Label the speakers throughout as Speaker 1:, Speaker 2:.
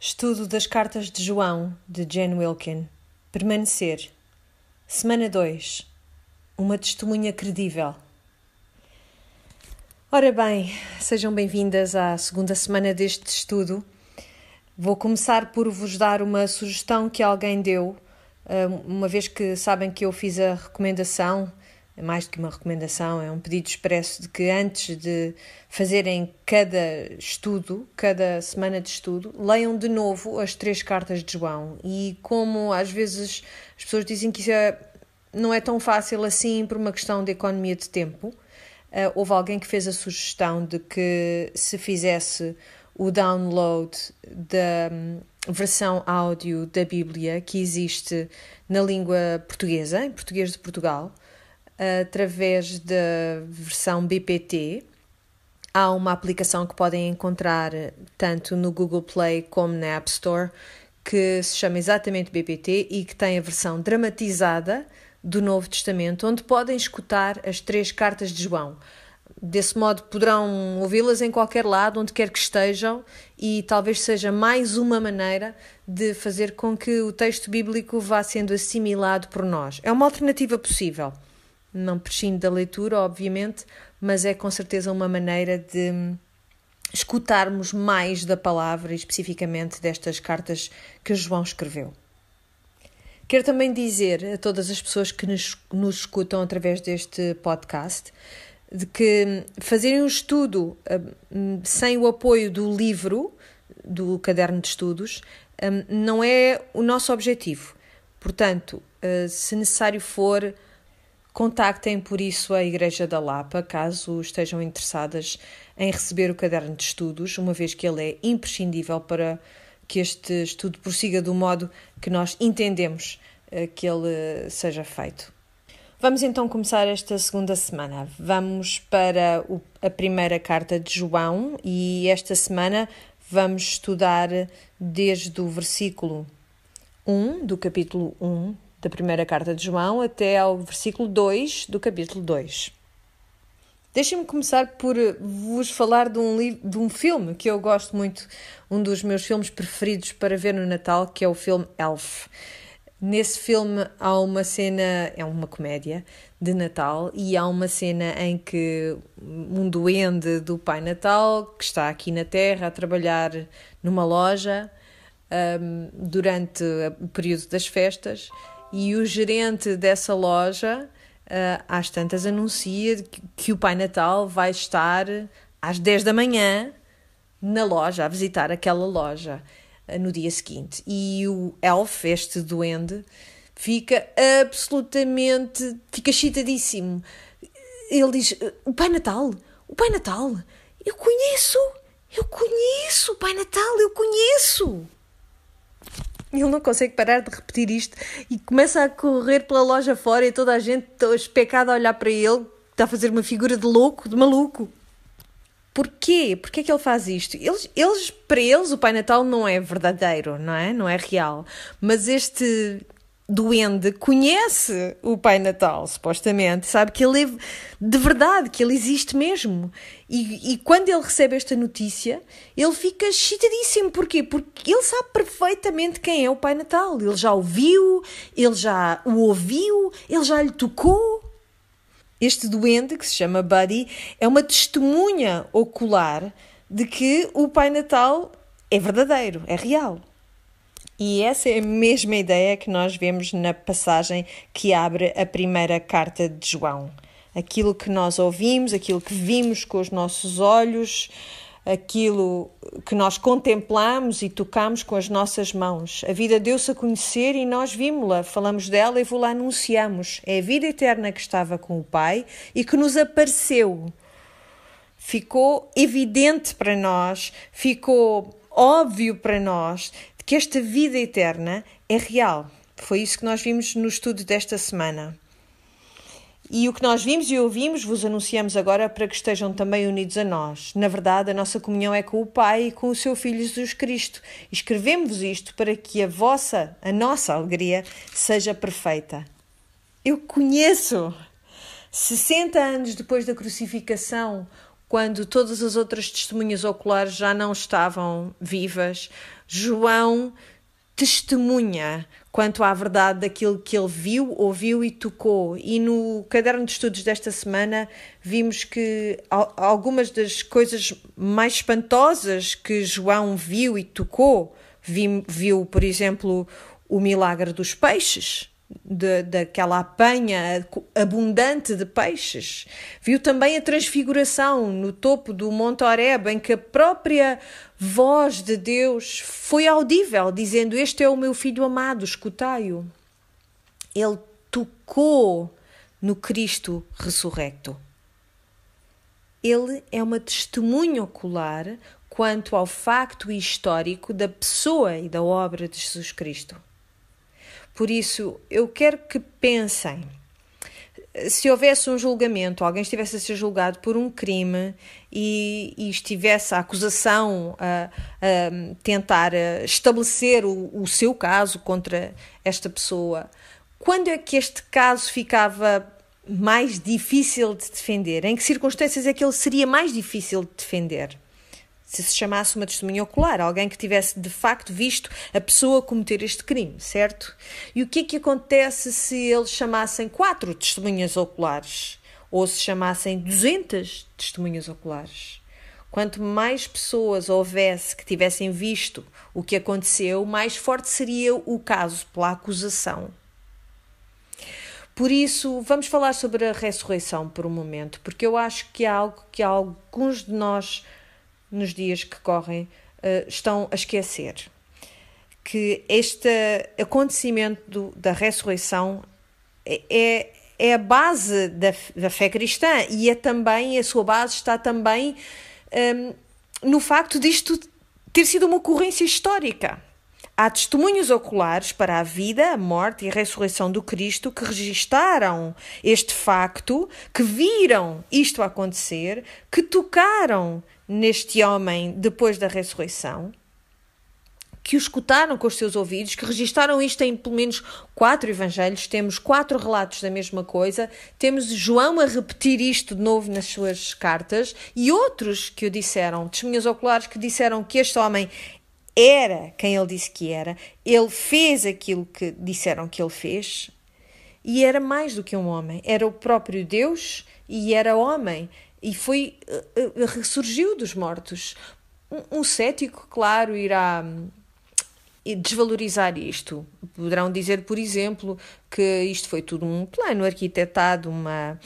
Speaker 1: Estudo das Cartas de João, de Jane Wilkin. Permanecer. Semana 2. Uma testemunha credível. Ora bem, sejam bem-vindas à segunda semana deste estudo. Vou começar por vos dar uma sugestão que alguém deu, eh, uma vez que sabem que eu fiz a recomendação mais do que uma recomendação, é um pedido expresso de que antes de fazerem cada estudo, cada semana de estudo, leiam de novo as três cartas de João. E como às vezes as pessoas dizem que isso é, não é tão fácil assim por uma questão de economia de tempo, uh, houve alguém que fez a sugestão de que se fizesse o download da um, versão áudio da Bíblia que existe na língua portuguesa, em português de Portugal através da versão BPT. Há uma aplicação que podem encontrar tanto no Google Play como na App Store que se chama exatamente BPT e que tem a versão dramatizada do Novo Testamento, onde podem escutar as três cartas de João. Desse modo poderão ouvi-las em qualquer lado, onde quer que estejam, e talvez seja mais uma maneira de fazer com que o texto bíblico vá sendo assimilado por nós. É uma alternativa possível. Não prescindo da leitura, obviamente, mas é com certeza uma maneira de escutarmos mais da palavra, especificamente destas cartas que João escreveu. Quero também dizer a todas as pessoas que nos, nos escutam através deste podcast de que fazerem um estudo um, sem o apoio do livro, do caderno de estudos, um, não é o nosso objetivo. Portanto, uh, se necessário for, Contactem por isso a Igreja da Lapa, caso estejam interessadas em receber o caderno de estudos, uma vez que ele é imprescindível para que este estudo prossiga do modo que nós entendemos eh, que ele seja feito. Vamos então começar esta segunda semana. Vamos para a primeira carta de João e esta semana vamos estudar desde o versículo 1 do capítulo 1 da primeira carta de João até ao versículo 2 do capítulo 2. Deixem-me começar por vos falar de um, de um filme que eu gosto muito, um dos meus filmes preferidos para ver no Natal, que é o filme Elf. Nesse filme há uma cena, é uma comédia de Natal, e há uma cena em que um duende do Pai Natal, que está aqui na Terra a trabalhar numa loja um, durante o período das festas, e o gerente dessa loja, uh, às tantas, anuncia que, que, o Pai Natal vai estar às 10 da manhã na loja, a visitar aquela loja uh, no dia seguinte. E o Elf, este duende, fica absolutamente. fica chitadíssimo. Ele diz: O Pai Natal, o Pai Natal, eu conheço, eu conheço o Pai Natal, eu conheço. Ele não consegue parar de repetir isto e começa a correr pela loja fora e toda a gente especada a olhar para ele, está a fazer uma figura de louco, de maluco. Porquê? Porquê é que ele faz isto? Eles, eles, para eles, o Pai Natal não é verdadeiro, não é? Não é real. Mas este duende conhece o Pai Natal, supostamente, sabe que ele é de verdade, que ele existe mesmo. E, e quando ele recebe esta notícia, ele fica excitadíssimo. Porquê? Porque ele sabe perfeitamente quem é o Pai Natal. Ele já o viu, ele já o ouviu, ele já lhe tocou. Este duende, que se chama Buddy, é uma testemunha ocular de que o Pai Natal é verdadeiro, é real. E essa é a mesma ideia que nós vemos na passagem que abre a primeira carta de João. Aquilo que nós ouvimos, aquilo que vimos com os nossos olhos, aquilo que nós contemplamos e tocamos com as nossas mãos. A vida deu-se a conhecer e nós vimos-la, falamos dela e vou-la anunciamos. É a vida eterna que estava com o Pai e que nos apareceu. Ficou evidente para nós, ficou óbvio para nós que esta vida eterna é real. Foi isso que nós vimos no estudo desta semana. E o que nós vimos e ouvimos vos anunciamos agora para que estejam também unidos a nós. Na verdade, a nossa comunhão é com o Pai e com o seu Filho Jesus Cristo. Escrevemos isto para que a vossa, a nossa alegria seja perfeita. Eu conheço, 60 anos depois da crucificação, quando todas as outras testemunhas oculares já não estavam vivas, João testemunha quanto à verdade daquilo que ele viu, ouviu e tocou. E no caderno de estudos desta semana vimos que algumas das coisas mais espantosas que João viu e tocou, viu, por exemplo, o milagre dos peixes de, daquela apanha abundante de peixes. Viu também a transfiguração no topo do Monte Horeb, em que a própria voz de Deus foi audível, dizendo: Este é o meu filho amado, escutai-o. Ele tocou no Cristo ressurrecto. Ele é uma testemunha ocular quanto ao facto histórico da pessoa e da obra de Jesus Cristo. Por isso, eu quero que pensem. Se houvesse um julgamento, alguém estivesse a ser julgado por um crime e, e estivesse a acusação a, a tentar estabelecer o, o seu caso contra esta pessoa, quando é que este caso ficava mais difícil de defender? Em que circunstâncias é que ele seria mais difícil de defender? Se se chamasse uma testemunha ocular, alguém que tivesse de facto visto a pessoa cometer este crime, certo? E o que é que acontece se eles chamassem quatro testemunhas oculares ou se chamassem 200 testemunhas oculares? Quanto mais pessoas houvesse que tivessem visto o que aconteceu, mais forte seria o caso pela acusação. Por isso, vamos falar sobre a ressurreição por um momento, porque eu acho que é algo que alguns de nós nos dias que correm uh, estão a esquecer que este acontecimento do, da ressurreição é, é, é a base da, da, fé cristã e é também, a sua base está também um, ehm, no facto disto ter sido uma ocorrência histórica. Há testemunhos oculares para a vida, a morte e a ressurreição do Cristo que registaram este facto, que viram isto acontecer, que tocaram neste homem depois da ressurreição, que o escutaram com os seus ouvidos, que registaram isto em pelo menos quatro evangelhos, temos quatro relatos da mesma coisa, temos João a repetir isto de novo nas suas cartas e outros que o disseram, testemunhas oculares que disseram que este homem era quem ele disse que era, ele fez aquilo que disseram que ele fez e era mais do que um homem, era o próprio Deus e era homem e foi uh, uh, ressurgiu dos mortos. Um, um cético, claro, irá hum, desvalorizar isto. Poderão dizer, por exemplo, que isto foi tudo um plano arquitetado, uma,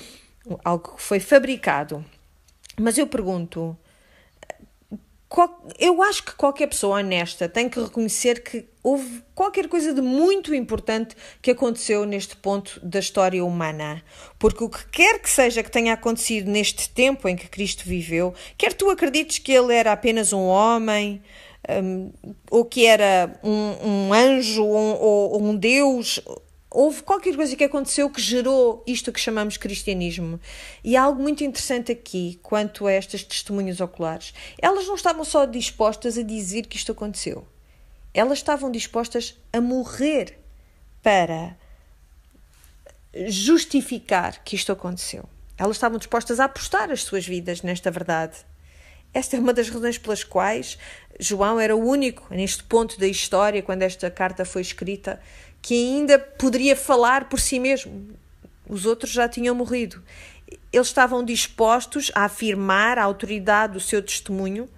Speaker 1: algo que foi fabricado. Mas eu pergunto, eu acho que qualquer pessoa honesta tem que reconhecer que houve qualquer coisa de muito importante que aconteceu neste ponto da história humana. Porque o que quer que seja que tenha acontecido neste tempo em que Cristo viveu, quer tu acredites que ele era apenas um homem, um, ou que era um, um anjo, um, ou um Deus, houve qualquer coisa que aconteceu que gerou isto que chamamos cristianismo. E há algo muito interessante aqui quanto a estas testemunhas oculares. Elas não estavam só dispostas a dizer que isto aconteceu. Elas estavam dispostas a morrer para justificar que isto aconteceu. Elas estavam dispostas a apostar as suas vidas nesta verdade. Esta é uma das razões pelas quais João era o único, neste ponto da história, quando esta carta foi escrita, que ainda poderia falar por si mesmo. Os outros já tinham morrido. Eles estavam dispostos a afirmar a autoridade do seu testemunho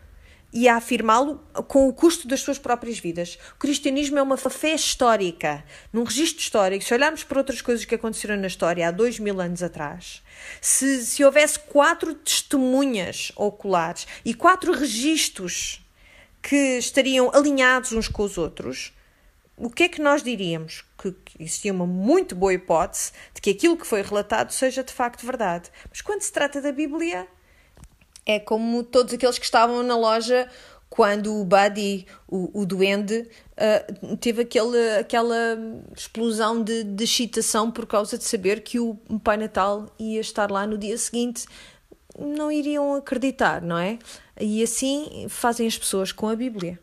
Speaker 1: e a afirmá-lo com o custo das suas próprias vidas. O cristianismo é uma fé histórica, num registro histórico. Se olharmos para outras coisas que aconteceram na história há dois mil anos atrás, se, se houvesse quatro testemunhas oculares e quatro registros que estariam alinhados uns com os outros, o que é que nós diríamos? Que existia uma muito boa hipótese de que aquilo que foi relatado seja de facto verdade. Mas quando se trata da Bíblia, é como todos aqueles que estavam na loja quando o Buddy, o, o duende, uh, teve aquele, aquela explosão de, de excitação por causa de saber que o Pai Natal ia estar lá no dia seguinte. Não iriam acreditar, não é? E assim fazem as pessoas com a Bíblia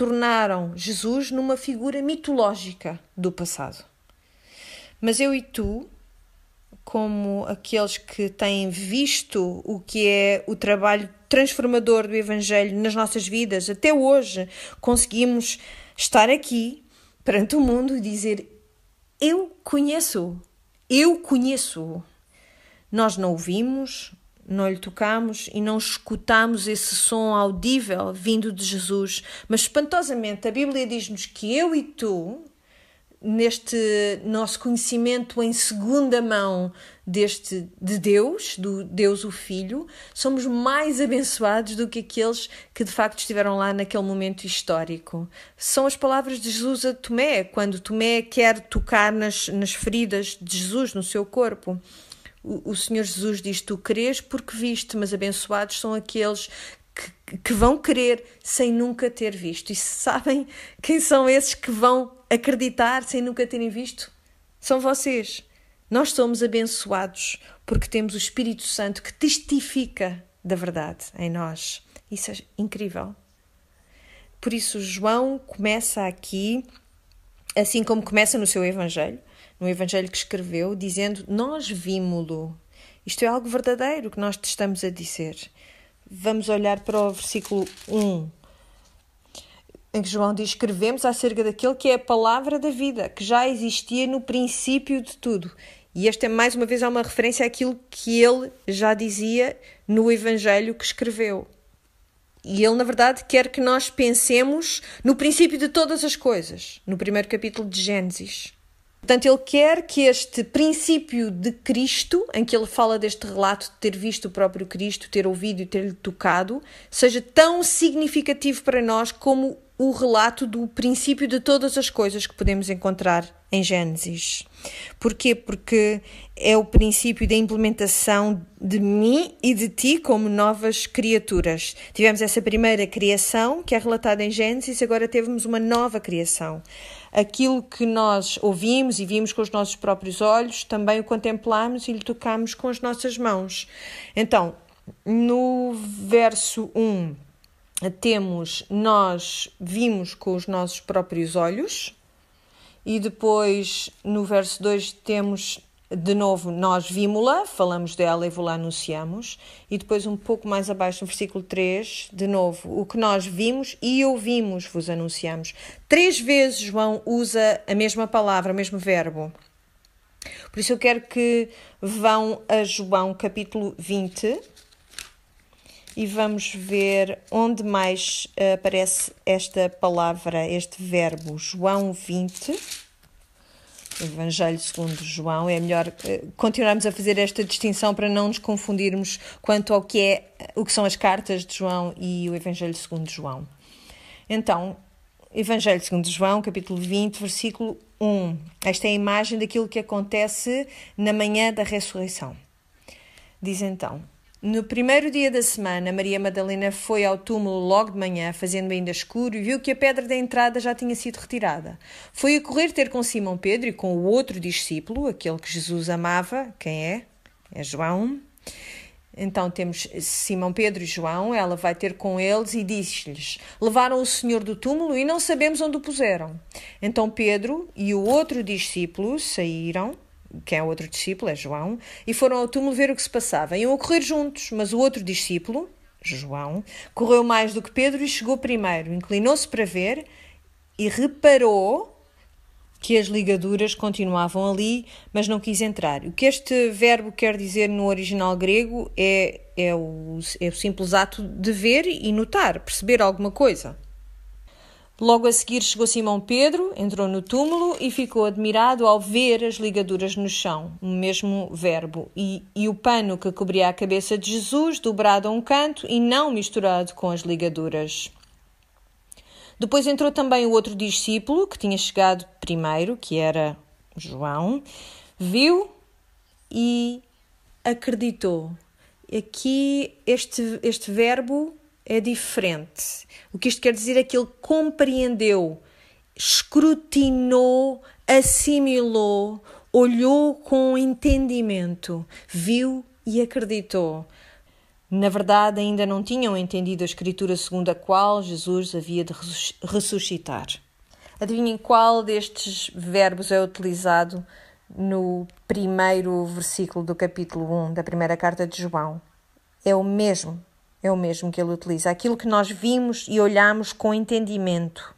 Speaker 1: tornaram Jesus numa figura mitológica do passado. Mas eu e tu, como aqueles que têm visto o que é o trabalho transformador do Evangelho nas nossas vidas, até hoje conseguimos estar aqui perante o mundo e dizer: Eu conheço, eu conheço. Nós não ouvimos, não lhe tocamos e não escutamos esse som audível vindo de Jesus, mas espantosamente a Bíblia diz-nos que eu e tu, neste nosso conhecimento em segunda mão deste de Deus, do Deus o Filho, somos mais abençoados do que aqueles que de facto estiveram lá naquele momento histórico. São as palavras de Jesus a Tomé, quando Tomé quer tocar nas, nas feridas de Jesus no seu corpo. O, o Senhor Jesus diz: Tu crês porque viste, mas abençoados são aqueles que, que vão crer sem nunca ter visto. E sabem quem são esses que vão acreditar sem nunca terem visto? São vocês. Nós somos abençoados porque temos o Espírito Santo que testifica da verdade em nós. Isso é incrível. Por isso, João começa aqui, assim como começa no seu Evangelho, no Evangelho que escreveu, dizendo: Nós vimos-lo. Isto é algo verdadeiro que nós te estamos a dizer. Vamos olhar para o versículo 1 em que João diz: Escrevemos acerca daquele que é a palavra da vida, que já existia no princípio de tudo. E esta é mais uma vez é uma referência àquilo que ele já dizia no Evangelho que escreveu. E ele, na verdade, quer que nós pensemos no princípio de todas as coisas, no primeiro capítulo de Gênesis. Portanto, ele quer que este princípio de Cristo, em que ele fala deste relato de ter visto o próprio Cristo, ter ouvido e ter-lhe tocado, seja tão significativo para nós como o relato do princípio de todas as coisas que podemos encontrar em Gênesis. Porquê? Porque é o princípio da implementação de mim e de ti como novas criaturas. Tivemos essa primeira criação, que é relatada em Gênesis, agora temos uma nova criação. Aquilo que nós ouvimos e vimos com os nossos próprios olhos, também o contemplamos e lhe tocamos com as nossas mãos. Então, no verso 1 temos nós vimos com os nossos próprios olhos, e depois no verso 2 temos de novo nós vimos-la, falamos dela e vou-la anunciamos, e depois um pouco mais abaixo no versículo 3, de novo, o que nós vimos e ouvimos vos anunciamos. Três vezes João usa a mesma palavra, o mesmo verbo. Por isso eu quero que vão a João capítulo 20, e vamos ver onde mais uh, aparece esta palavra, este verbo, João 20. Evangelho segundo João. É melhor uh, continuarmos a fazer esta distinção para não nos confundirmos quanto ao que é o que são as cartas de João e o Evangelho segundo João. Então, Evangelho segundo João, capítulo 20, versículo 1. Esta é a imagem daquilo que acontece na manhã da ressurreição. Diz então: no primeiro dia da semana, Maria Madalena foi ao túmulo logo de manhã, fazendo ainda escuro, e viu que a pedra da entrada já tinha sido retirada. Foi a correr ter com Simão Pedro e com o outro discípulo, aquele que Jesus amava. Quem é? É João. Então temos Simão Pedro e João, ela vai ter com eles e diz-lhes: Levaram o Senhor do túmulo e não sabemos onde o puseram. Então Pedro e o outro discípulo saíram que é outro discípulo, é João, e foram ao túmulo ver o que se passava. Iam a correr juntos, mas o outro discípulo, João, correu mais do que Pedro e chegou primeiro. Inclinou-se para ver e reparou que as ligaduras continuavam ali, mas não quis entrar. O que este verbo quer dizer no original grego é, é, o, é o simples ato de ver e notar, perceber alguma coisa. Logo a seguir chegou Simão Pedro, entrou no túmulo e ficou admirado ao ver as ligaduras no chão, o mesmo verbo, e, e o pano que cobria a cabeça de Jesus dobrado a um canto e não misturado com as ligaduras. Depois entrou também o outro discípulo, que tinha chegado primeiro, que era João, viu e acreditou. Aqui este, este verbo é diferente. O que isto quer dizer é que ele compreendeu, escrutinou, assimilou, olhou com entendimento, viu e acreditou. Na verdade, ainda não tinham entendido a escritura segundo a qual Jesus havia de ressuscitar. Adivinhem qual destes verbos é utilizado no primeiro versículo do capítulo 1 da primeira carta de João. É o mesmo, é o mesmo que ele utiliza. Aquilo que nós vimos e olhamos com entendimento.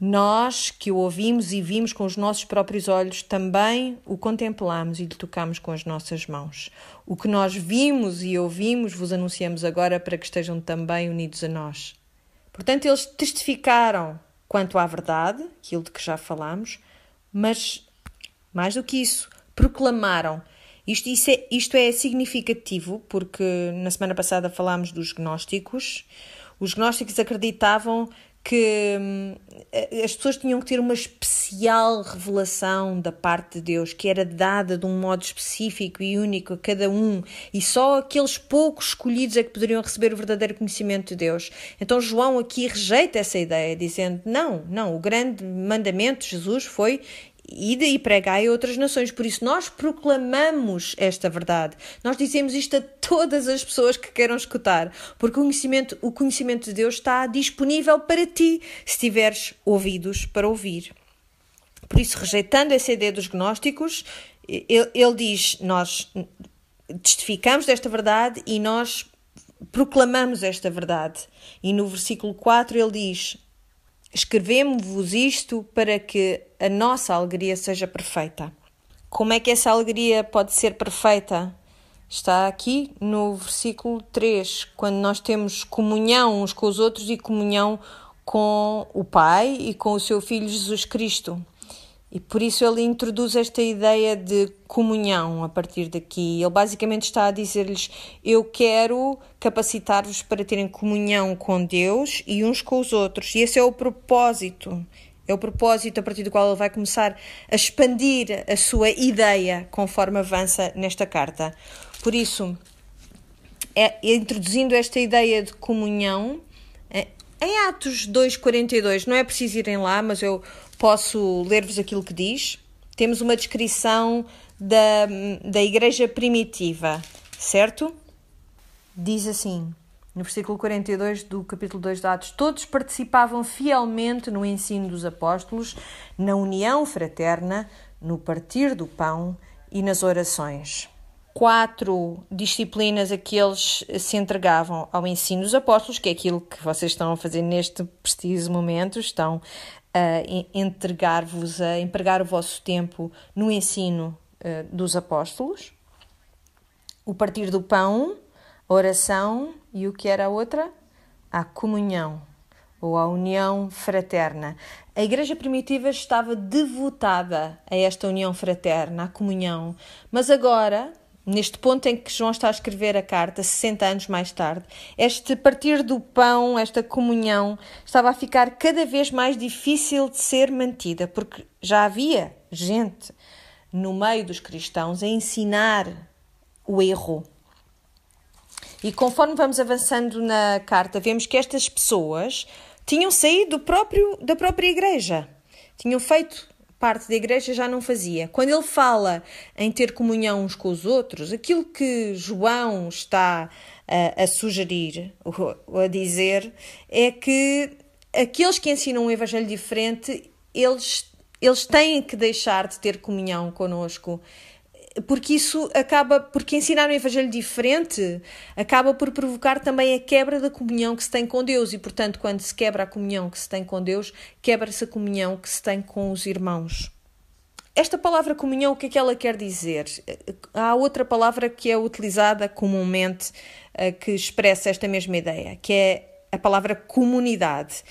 Speaker 1: Nós que o ouvimos e vimos com os nossos próprios olhos, também o contemplamos e lhe tocamos com as nossas mãos. O que nós vimos e ouvimos, vos anunciamos agora para que estejam também unidos a nós. Portanto, eles testificaram quanto à verdade, aquilo de que já falamos, mas mais do que isso, proclamaram. Isto, é, isto é significativo porque na semana passada falámos dos gnósticos. Os gnósticos acreditavam que hum, as pessoas tinham que ter uma especial revelação da parte de Deus, que era dada de um modo específico e único a cada um, e só aqueles poucos escolhidos é que poderiam receber o verdadeiro conhecimento de Deus. Então João aqui rejeita essa ideia, dizendo: não, não, o grande mandamento de Jesus foi e pregai a outras nações. Por isso, nós proclamamos esta verdade. Nós dizemos isto a todas as pessoas que queiram escutar, porque o conhecimento, o conhecimento de Deus está disponível para ti, se tiveres ouvidos para ouvir. Por isso, rejeitando essa ideia dos gnósticos, ele, ele diz: Nós testificamos desta verdade e nós proclamamos esta verdade. E no versículo 4 ele diz: Escrevemos-vos isto para que a nossa alegria seja perfeita. Como é que essa alegria pode ser perfeita? Está aqui no versículo 3, quando nós temos comunhão uns com os outros e comunhão com o Pai e com o seu Filho Jesus Cristo. E por isso ele introduz esta ideia de comunhão a partir daqui. Ele basicamente está a dizer-lhes: Eu quero capacitar-vos para terem comunhão com Deus e uns com os outros. E esse é o propósito. É o propósito a partir do qual ele vai começar a expandir a sua ideia conforme avança nesta carta. Por isso, é, introduzindo esta ideia de comunhão, é, em Atos 2,42, não é preciso irem lá, mas eu posso ler-vos aquilo que diz. Temos uma descrição da, da igreja primitiva, certo? Diz assim, no versículo 42 do capítulo 2 de Atos: Todos participavam fielmente no ensino dos apóstolos, na união fraterna, no partir do pão e nas orações. Quatro disciplinas a que eles se entregavam ao ensino dos apóstolos, que é aquilo que vocês estão a fazer neste preciso momento, estão a entregar-vos, a empregar o vosso tempo no ensino uh, dos apóstolos, o partir do pão, oração e o que era a outra? A comunhão ou a união fraterna. A igreja primitiva estava devotada a esta união fraterna, à comunhão, mas agora neste ponto em que João está a escrever a carta, 60 anos mais tarde, este partir do pão, esta comunhão, estava a ficar cada vez mais difícil de ser mantida, porque já havia gente no meio dos cristãos a ensinar o erro. E conforme vamos avançando na carta, vemos que estas pessoas tinham saído do próprio, da própria igreja, tinham feito parte da igreja já não fazia. Quando ele fala em ter comunhão uns com os outros, aquilo que João está a, a sugerir ou a dizer é que aqueles que ensinam um evangelho diferente, eles, eles têm que deixar de ter comunhão conosco porque isso acaba, porque ensinar um evangelho diferente acaba por provocar também a quebra da comunhão que se tem com Deus e, portanto, quando se quebra a comunhão que se tem com Deus, quebra-se a comunhão que se tem com os irmãos. Esta palavra comunhão, o que é que ela quer dizer? Há outra palavra que é utilizada comumente eh, que expressa esta mesma ideia, que é a palavra comunidade.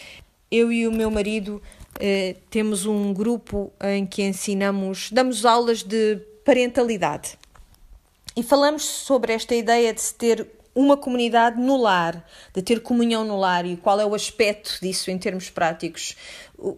Speaker 1: Eu e o meu marido eh, temos um grupo em que ensinamos, damos aulas de parentalidade. E falamos sobre esta ideia de se ter uma comunidade no lar, de ter comunhão no lar e qual é o aspecto disso em termos práticos.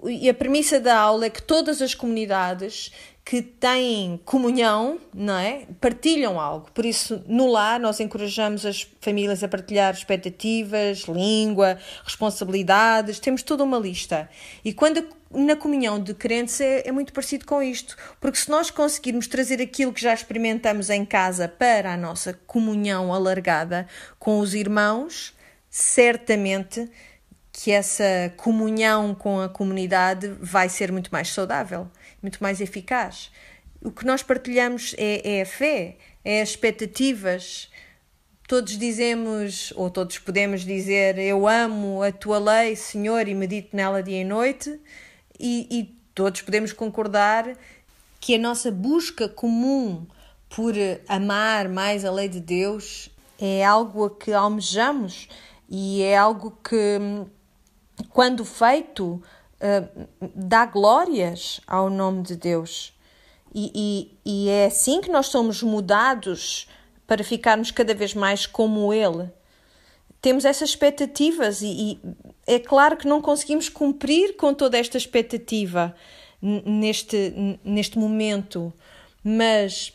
Speaker 1: E a premissa da aula é que todas as comunidades que têm comunhão, não é? Partilham algo. Por isso, no lar, nós encorajamos as famílias a partilhar expectativas, língua, responsabilidades, temos toda uma lista. E quando na comunhão de crentes é, é, muito parecido com isto, porque se nós conseguirmos trazer aquilo que já experimentamos em casa para a nossa comunhão alargada com os irmãos, certamente que essa comunhão com a comunidade vai ser muito mais saudável muito mais eficaz. O que nós partilhamos é, é a fé, é as expectativas. Todos dizemos, ou todos podemos dizer, eu amo a tua lei, Senhor, e medito nela dia e noite, e, e todos podemos concordar que a nossa busca comum por amar mais a lei de Deus é algo a que almejamos e é algo que, quando feito, uh, dá glórias ao nome de Deus. E, e, e é assim que nós somos mudados para ficarmos cada vez mais como Ele. Temos essas expectativas e, e é claro que não conseguimos cumprir com toda esta expectativa neste, neste momento, mas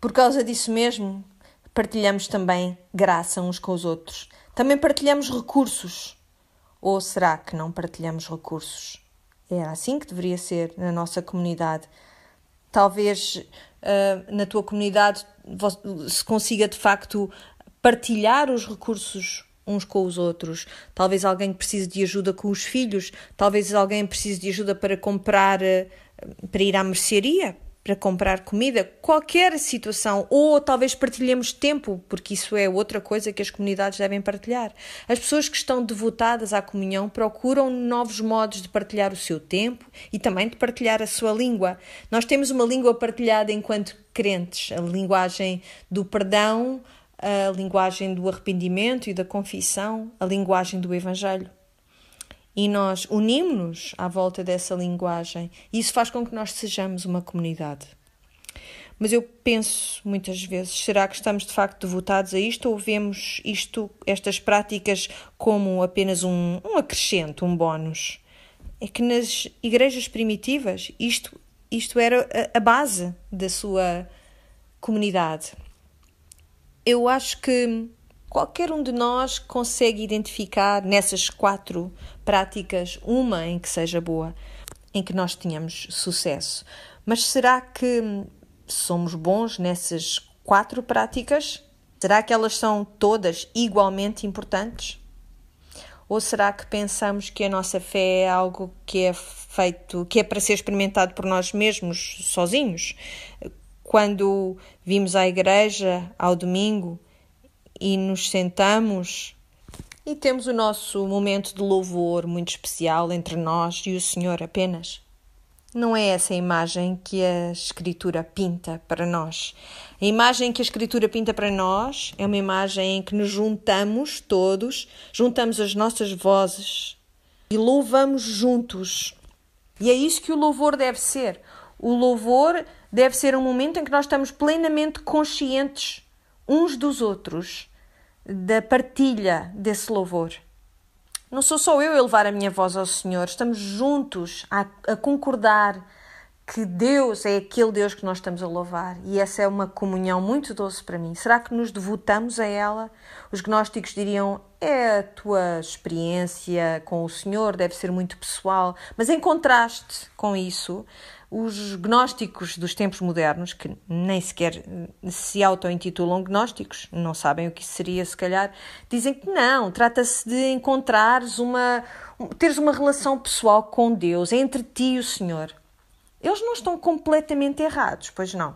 Speaker 1: por causa disso mesmo, partilhamos também graça uns com os outros. Também partilhamos recursos. Ou será que não partilhamos recursos? Era assim que deveria ser na nossa comunidade. Talvez uh, na tua comunidade se consiga de facto partilhar os recursos uns com os outros. Talvez alguém precise de ajuda com os filhos, talvez alguém precise de ajuda para comprar, uh, para ir à mercearia, para comprar comida, qualquer situação, ou talvez partilhemos tempo, porque isso é outra coisa que as comunidades devem partilhar. As pessoas que estão devotadas à comunhão procuram novos modos de partilhar o seu tempo e também de partilhar a sua língua. Nós temos uma língua partilhada enquanto crentes, a linguagem do perdão, a linguagem do arrependimento e da confissão, a linguagem do evangelho e nós unimos-nos à volta dessa linguagem. E isso faz com que nós sejamos uma comunidade. Mas eu penso muitas vezes, será que estamos de facto devotados a isto ou vemos isto, estas práticas como apenas um, um acrescento, um bónus? É que nas igrejas primitivas isto, isto era a, a base da sua comunidade. Eu acho que qualquer um de nós consegue identificar nessas quatro práticas uma em que seja boa, em que nós tenhamos sucesso. Mas será que somos bons nessas quatro práticas? Será que elas são todas igualmente importantes? Ou será que pensamos que a nossa fé é algo que é feito, que é para ser experimentado por nós mesmos, sozinhos? Quando vimos à igreja ao domingo, e nos sentamos e temos o nosso momento de louvor muito especial entre nós e o Senhor apenas. Não é essa a imagem que a Escritura pinta para nós. A imagem que a Escritura pinta para nós é uma imagem em que nos juntamos todos, juntamos as nossas vozes e louvamos juntos. E é isso que o louvor deve ser. O louvor deve ser um momento em que nós estamos plenamente conscientes uns dos outros, da partilha desse louvor. Não sou só eu a levar a minha voz ao Senhor, estamos juntos a, a concordar que Deus é aquele Deus que nós estamos a louvar e essa é uma comunhão muito doce para mim. Será que nos devotamos a ela? Os gnósticos diriam: é a tua experiência com o Senhor, deve ser muito pessoal, mas em contraste com isso, os gnósticos dos tempos modernos, que nem sequer se auto-intitulam gnósticos, não sabem o que seria, se calhar, dizem que não, trata-se de encontrares uma. teres uma relação pessoal com Deus, entre ti e o Senhor. Eles não estão completamente errados, pois não.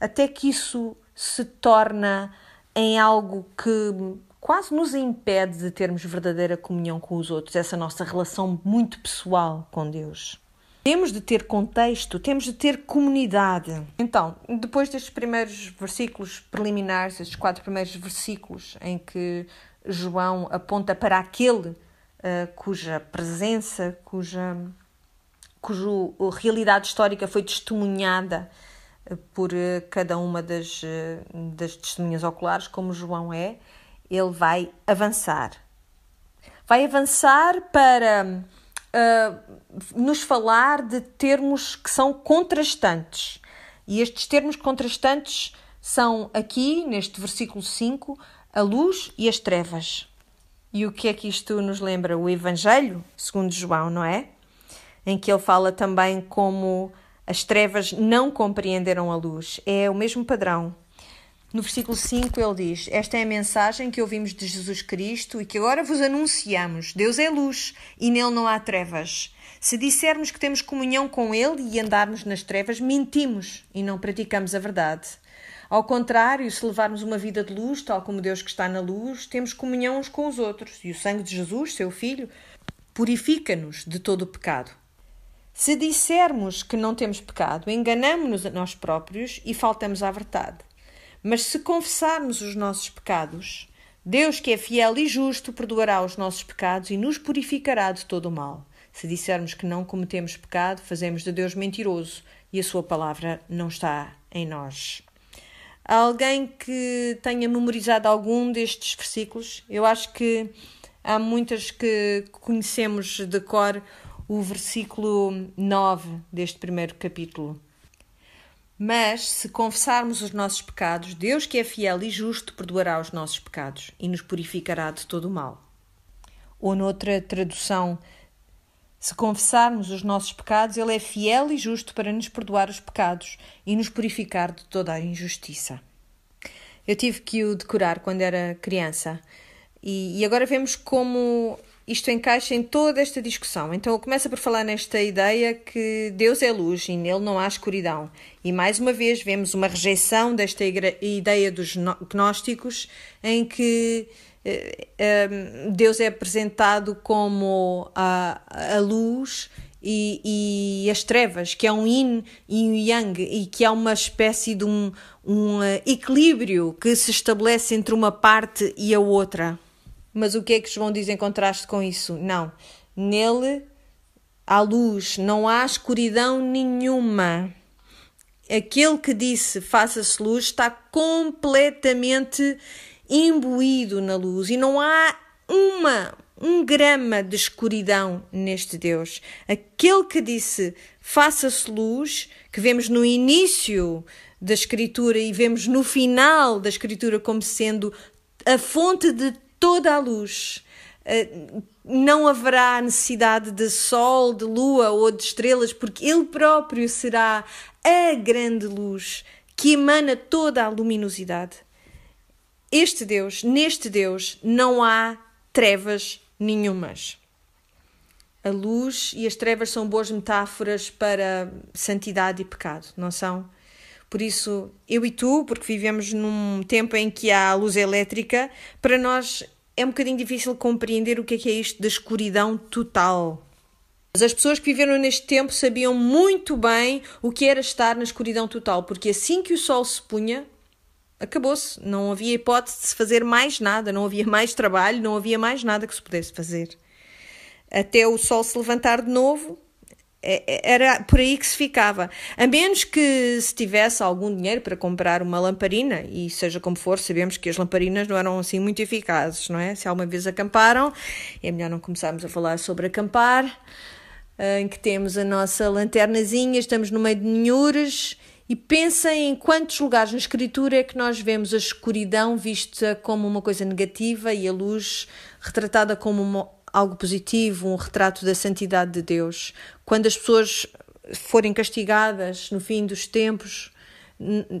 Speaker 1: Até que isso se torna em algo que quase nos impede de termos verdadeira comunhão com os outros, essa nossa relação muito pessoal com Deus. Temos de ter contexto, temos de ter comunidade. Então, depois destes primeiros versículos preliminares, estes quatro primeiros versículos em que João aponta para aquele uh, cuja presença, cuja, cuja realidade histórica foi testemunhada uh, por cada uma das, das testemunhas oculares, como João é, ele vai avançar. Vai avançar para uh, nos falar de termos que são contrastantes. E estes termos contrastantes são aqui, neste versículo 5, a luz e as trevas. E o que é que isto nos lembra? O Evangelho, segundo João, não é? Em que ele fala também como as trevas não compreenderam a luz. É o mesmo padrão. No versículo 5 ele diz: Esta é a mensagem que ouvimos de Jesus Cristo e que agora vos anunciamos. Deus é luz e nele não há trevas. Se dissermos que temos comunhão com ele e andarmos nas trevas, mentimos e não praticamos a verdade. Ao contrário, se levarmos uma vida de luz, tal como Deus que está na luz, temos comunhão uns com os outros. E o sangue de Jesus, seu Filho, purifica-nos de todo o pecado. Se dissermos que não temos pecado, enganamos-nos a nós próprios e faltamos à verdade. Mas se confessarmos os nossos pecados, Deus, que é fiel e justo, perdoará os nossos pecados e nos purificará de todo o mal. Se dissermos que não cometemos pecado, fazemos de Deus mentiroso e a sua palavra não está em nós. Há alguém que tenha memorizado algum destes versículos? Eu acho que há muitas que conhecemos de cor o versículo 9 deste primeiro capítulo. Mas, se confessarmos os nossos pecados, Deus, que é fiel e justo, perdoará os nossos pecados e nos purificará de todo o mal. Ou, noutra tradução, se confessarmos os nossos pecados, Ele é fiel e justo para nos perdoar os pecados e nos purificar de toda a injustiça. Eu tive que o decorar quando era criança e, e agora vemos como isto encaixa em toda esta discussão. Então, começa por falar nesta ideia que Deus é luz e nele não há escuridão. E mais uma vez vemos uma rejeição desta ideia dos gnósticos, em que eh, eh, Deus é apresentado como a, a luz e, e, as trevas, que é um yin e um yang, e que há uma espécie de um, um eh, equilíbrio que se estabelece entre uma parte e a outra. Mas o que é que João diz em contraste com isso? Não. Nele há luz, não há escuridão nenhuma. Aquele que disse faça-se luz está completamente imbuído na luz e não há uma, um grama de escuridão neste Deus. Aquele que disse faça-se luz, que vemos no início da Escritura e vemos no final da Escritura como sendo a fonte de toda a luz. Uh, não haverá necessidade de sol, de lua ou de estrelas, porque Ele próprio será a grande luz que emana toda a luminosidade. Este Deus, neste Deus, não há trevas nenhumas. A luz e as trevas são boas metáforas para santidade e pecado, não são? Por isso, eu e tu, porque vivemos num tempo em que há luz elétrica, para nós é um bocadinho difícil compreender o que é, que é isto da escuridão total. Mas as pessoas que viveram neste tempo sabiam muito bem o que era estar na escuridão total, porque assim que o sol se punha, acabou-se. Não havia hipótese de se fazer mais nada, não havia mais trabalho, não havia mais nada que se pudesse fazer. Até o sol se levantar de novo, era por aí que se ficava. A menos que se tivesse algum dinheiro para comprar uma lamparina, e seja como for, sabemos que as lamparinas não eram assim muito eficazes, não é? Se alguma vez acamparam, é melhor não começarmos a falar sobre acampar, eh, em que temos a nossa lanternazinha, estamos no meio de ninhures, e pensem em quantos lugares na Escritura é que nós vemos a escuridão vista como uma coisa negativa e a luz retratada como uma algo positivo, um retrato da santidade de Deus. Quando as pessoas forem castigadas no fim dos tempos,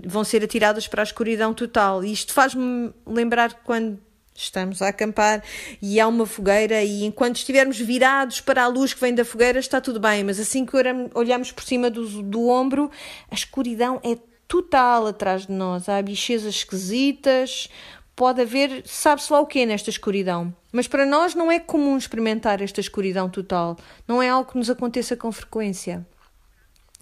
Speaker 1: vão ser atiradas para a escuridão total. E isto faz-me lembrar quando estamos a acampar e há uma fogueira e enquanto estivermos virados para a luz que vem da fogueira está tudo bem, mas assim que olhamos por cima do, do ombro, a escuridão é total atrás de nós. Há bichezas esquisitas, pode haver, sabe-se lá o que nesta escuridão. Mas para nós não é comum experimentar esta escuridão total. Não é algo que nos aconteça com frequência.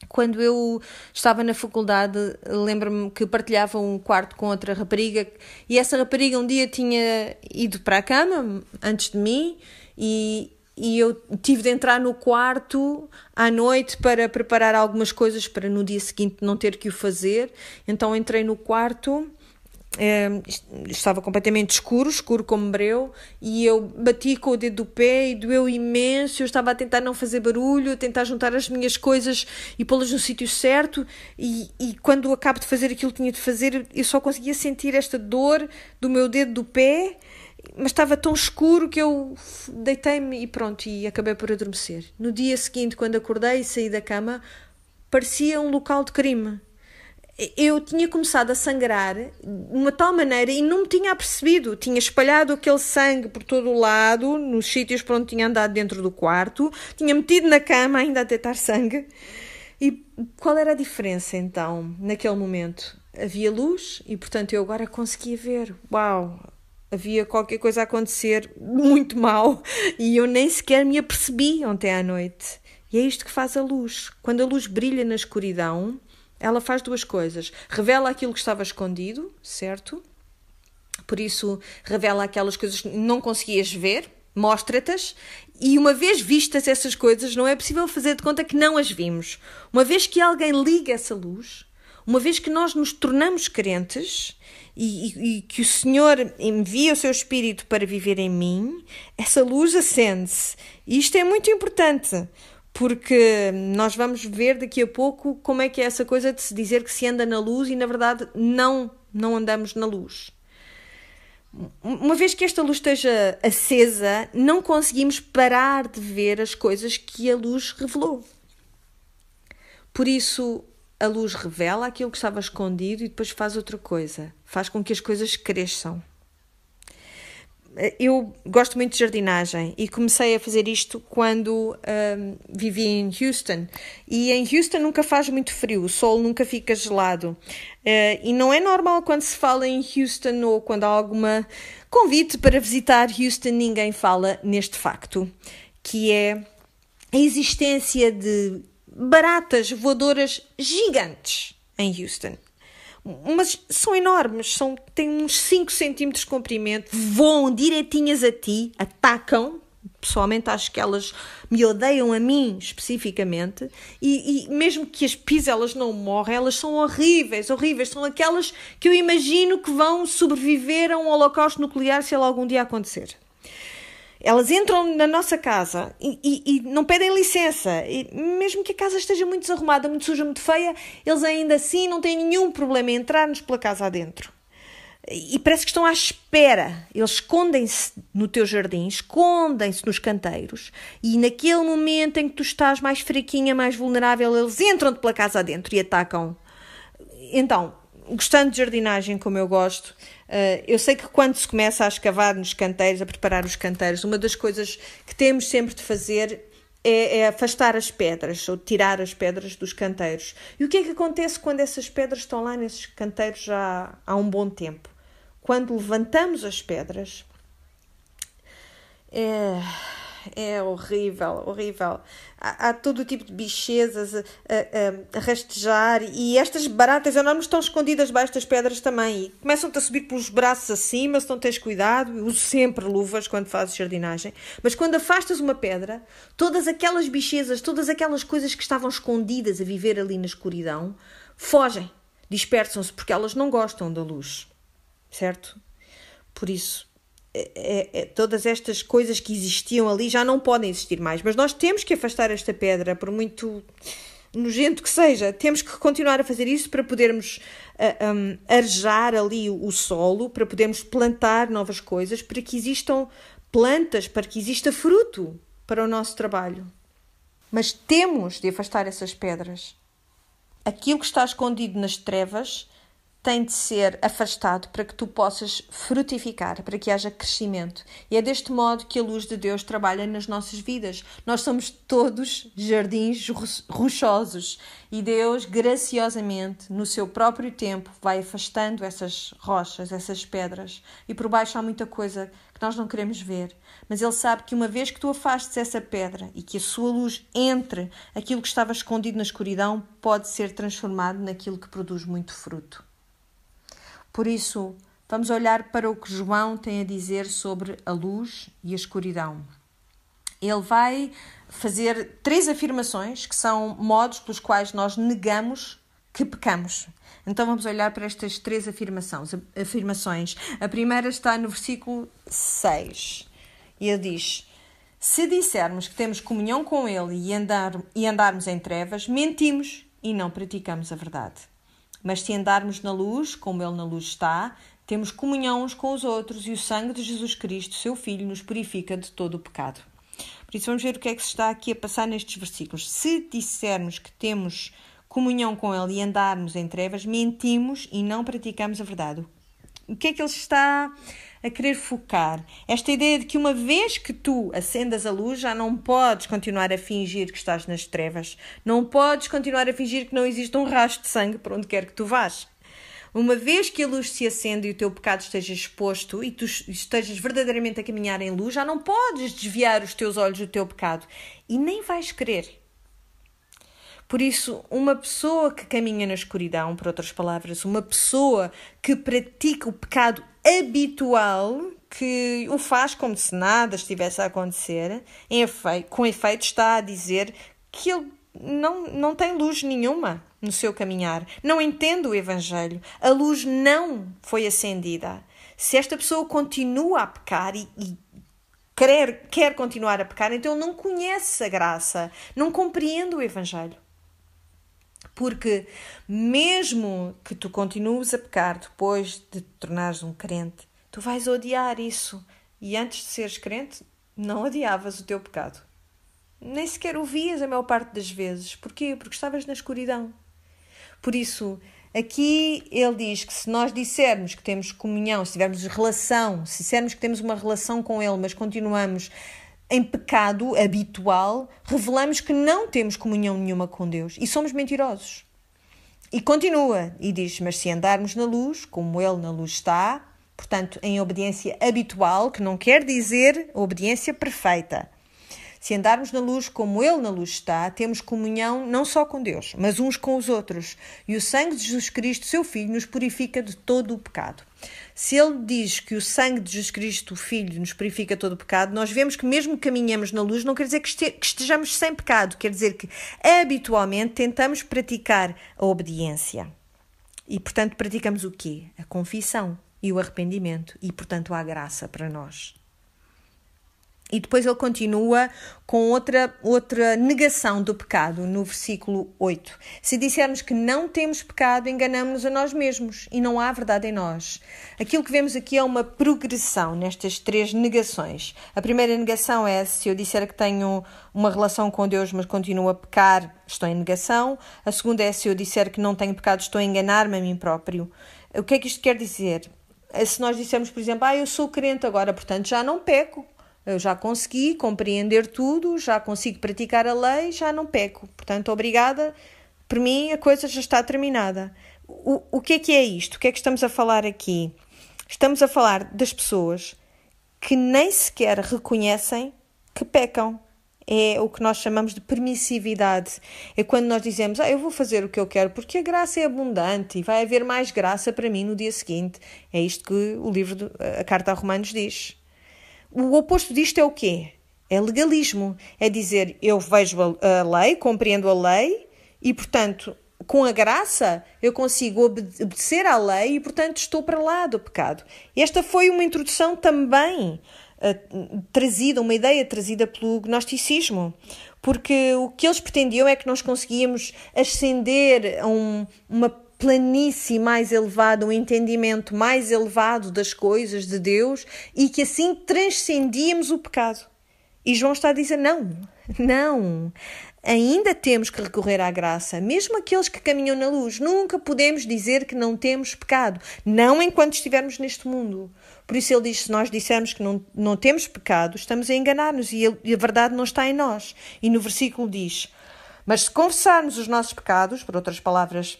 Speaker 1: Quando eu estava na faculdade, lembro-me que partilhava um quarto com outra rapariga e essa rapariga um dia tinha ido para a cama antes de mim e, e eu tive de entrar no quarto à noite para preparar algumas coisas para no dia seguinte não ter que o fazer. Então entrei no quarto estava completamente escuro, escuro como breu, e eu bati com o dedo do pé e doeu imenso. Eu estava a tentar não fazer barulho, a tentar juntar as minhas coisas e pô-las no sítio certo. E, e quando acabo de fazer aquilo que tinha de fazer, eu só conseguia sentir esta dor do meu dedo do pé, mas estava tão escuro que eu deitei-me e pronto, e acabei por adormecer. No dia seguinte, quando acordei e saí da cama, parecia um local de crime eu tinha começado a sangrar de uma tal maneira e não me tinha apercebido. Tinha espalhado aquele sangue por todo o lado, nos sítios por onde tinha andado dentro do quarto, tinha metido na cama ainda a deitar sangue. E qual era a diferença então, naquele momento? Havia luz e, portanto, eu agora conseguia ver. Uau! Havia qualquer coisa a acontecer muito mal e eu nem sequer me apercebi ontem à noite. E é isto que faz a luz. Quando a luz brilha na escuridão, ela faz duas coisas. Revela aquilo que estava escondido, certo? Por isso, revela aquelas coisas que não conseguias ver, mostra-tas e uma vez vistas essas coisas, não é possível fazer de conta que não as vimos. Uma vez que alguém liga essa luz, uma vez que nós nos tornamos crentes e, e, e que o Senhor envia o seu Espírito para viver em mim, essa luz acende-se. E isto é muito importante, porque nós vamos ver daqui a pouco como é que é essa coisa de se dizer que se anda na luz e na verdade não, não andamos na luz. Uma vez que esta luz esteja acesa, não conseguimos parar de ver as coisas que a luz revelou. Por isso, a luz revela aquilo que estava escondido e depois faz outra coisa, faz com que as coisas cresçam. Eu gosto muito de jardinagem e comecei a fazer isto quando um, vivi em Houston. E em Houston nunca faz muito frio, o sol nunca fica gelado. Uh, e não é normal quando se fala em Houston ou quando há alguma convite para visitar Houston, ninguém fala neste facto, que é a existência de baratas voadoras gigantes em Houston mas são enormes, são, têm uns 5 centímetros de comprimento, voam direitinhas a ti, atacam. Pessoalmente acho que elas me odeiam a mim especificamente, e, e mesmo que as pise, elas não morrem, elas são horríveis, horríveis. São aquelas que eu imagino que vão sobreviver a um holocausto nuclear se ela algum dia acontecer. Elas entram na nossa casa e, e, e, não pedem licença. E mesmo que a casa esteja muito desarrumada, muito suja, muito feia, eles ainda assim não têm nenhum problema em entrar-nos pela casa adentro. E parece que estão à espera. Eles escondem-se no teu jardim, escondem-se nos canteiros, e naquele momento em que tu estás mais fraquinha, mais vulnerável, eles entram-te pela casa adentro e atacam. Então, gostando de jardinagem como eu gosto, uh, eu sei que quando se começa a escavar nos canteiros, a preparar os canteiros, uma das coisas que temos sempre de fazer é, é, afastar as pedras ou tirar as pedras dos canteiros. E o que é que acontece quando essas pedras estão lá nesses canteiros já há um bom tempo? Quando levantamos as pedras, é é horrível, horrível. Há, há todo tipo de bichezas a, a, a, rastejar e estas baratas enormes estão escondidas debaixo das pedras também e começam-te a subir pelos braços acima se não tens cuidado. Eu uso sempre luvas quando fazes jardinagem, mas quando afastas uma pedra, todas aquelas bichezas, todas aquelas coisas que estavam escondidas a viver ali na escuridão, fogem, dispersam-se porque elas não gostam da luz, certo? Por isso, é, é, é, todas estas coisas que existiam ali já não podem existir mais. Mas nós temos que afastar esta pedra, por muito nojento que seja, temos que continuar a fazer isso para podermos uh, um, arejar ali o, o solo, para podermos plantar novas coisas, para que existam plantas, para que exista fruto para o nosso trabalho. Mas temos de afastar essas pedras. Aquilo que está escondido nas trevas tem de ser afastado para que tu possas frutificar, para que haja crescimento. E é deste modo que a luz de Deus trabalha nas nossas vidas. Nós somos todos jardins rochosos e Deus, graciosamente, no seu próprio tempo, vai afastando essas rochas, essas pedras. E por baixo há muita coisa que nós não queremos ver. Mas Ele sabe que uma vez que tu afastes essa pedra e que a sua luz entre, aquilo que estava escondido na escuridão pode ser transformado naquilo que produz muito fruto. Por isso, vamos olhar para o que João tem a dizer sobre a luz e a escuridão. Ele vai fazer três afirmações que são modos pelos quais nós negamos que pecamos. Então vamos olhar para estas três afirmações. A primeira está no versículo 6. E ele diz: Se dissermos que temos comunhão com Ele e, andar, e andarmos em trevas, mentimos e não praticamos a verdade. Mas se andarmos na luz, como Ele na luz está, temos comunhão uns com os outros e o sangue de Jesus Cristo, seu Filho, nos purifica de todo o pecado. Por isso, vamos ver o que é que se está aqui a passar nestes versículos. Se dissermos que temos comunhão com Ele e andarmos em trevas, mentimos e não praticamos a verdade. O que é que Ele está a querer focar? Esta ideia de que uma vez que tu acendas a luz, já não podes continuar a fingir que estás nas trevas. Não podes continuar a fingir que não existe um rastro de sangue por onde quer que tu vás. Uma vez que a luz se acende e o teu pecado esteja exposto e tu estejas verdadeiramente a caminhar em luz, já não podes desviar os teus olhos do teu pecado e nem vais querer. Por isso, uma pessoa que caminha na escuridão, por outras palavras, uma pessoa que pratica o pecado habitual, que o faz como se nada estivesse a acontecer, com efeito está a dizer que ele não, não tem luz nenhuma no seu caminhar, não entende o Evangelho, a luz não foi acendida. Se esta pessoa continua a pecar e, e quer, quer continuar a pecar, então não conhece a graça, não compreende o Evangelho. Porque mesmo que tu continues a pecar depois de te tornares um crente, tu vais odiar isso. E antes de seres crente, não odiavas o teu pecado. Nem sequer o vias a maior parte das vezes. Porquê? Porque estavas na escuridão. Por isso, aqui ele diz que se nós dissermos que temos comunhão, se tivermos relação, se dissermos que temos uma relação com ele, mas continuamos em pecado habitual, revelamos que não temos comunhão nenhuma com Deus e somos mentirosos. E continua e diz: Mas se andarmos na luz, como Ele na luz está, portanto, em obediência habitual, que não quer dizer obediência perfeita, se andarmos na luz como Ele na luz está, temos comunhão não só com Deus, mas uns com os outros. E o sangue de Jesus Cristo, seu Filho, nos purifica de todo o pecado. Se ele diz que o sangue de Jesus Cristo, o Filho, nos purifica todo o pecado, nós vemos que mesmo que caminhamos na luz, não quer dizer que estejamos sem pecado, quer dizer que habitualmente tentamos praticar a obediência. E, portanto, praticamos o quê? A confissão e o arrependimento, e, portanto, a graça para nós. E depois ele continua com outra, outra negação do pecado, no versículo 8. Se dissermos que não temos pecado, enganamos-nos a nós mesmos e não há verdade em nós. Aquilo que vemos aqui é uma progressão nestas três negações. A primeira negação é se eu disser que tenho uma relação com Deus, mas continuo a pecar, estou em negação. A segunda é se eu disser que não tenho pecado, estou a enganar-me a mim próprio. O que é que isto quer dizer? Se nós dissermos, por exemplo, ah, eu sou crente agora, portanto já não peco. Eu já consegui compreender tudo, já consigo praticar a lei, já não peco. Portanto, obrigada. Por mim, a coisa já está terminada. O, o que é que é isto? O que é que estamos a falar aqui? Estamos a falar das pessoas que nem sequer reconhecem que pecam. É o que nós chamamos de permissividade. É quando nós dizemos, ah, eu vou fazer o que eu quero porque a graça é abundante e vai haver mais graça para mim no dia seguinte. É isto que o livro, a Carta a Romanos diz. O oposto disto é o quê? É legalismo. É dizer, eu vejo a, lei, compreendo a lei e, portanto, com a graça eu consigo obedecer à lei e, portanto, estou para lá do pecado. Esta foi uma introdução também uh, trazida, uma ideia trazida pelo gnosticismo, porque o que eles pretendiam é que nós conseguíamos ascender a um, uma planície mais elevada, um entendimento mais elevado das coisas de Deus e que assim transcendíamos o pecado. E João está a dizer: não, não. Ainda temos que recorrer à graça, mesmo aqueles que caminham na luz. Nunca podemos dizer que não temos pecado, não enquanto estivermos neste mundo. Por isso ele diz: se nós dissermos que não, não temos pecado, estamos a enganar-nos e, e a verdade não está em nós. E no versículo diz: Mas se confessarmos os nossos pecados, por outras palavras,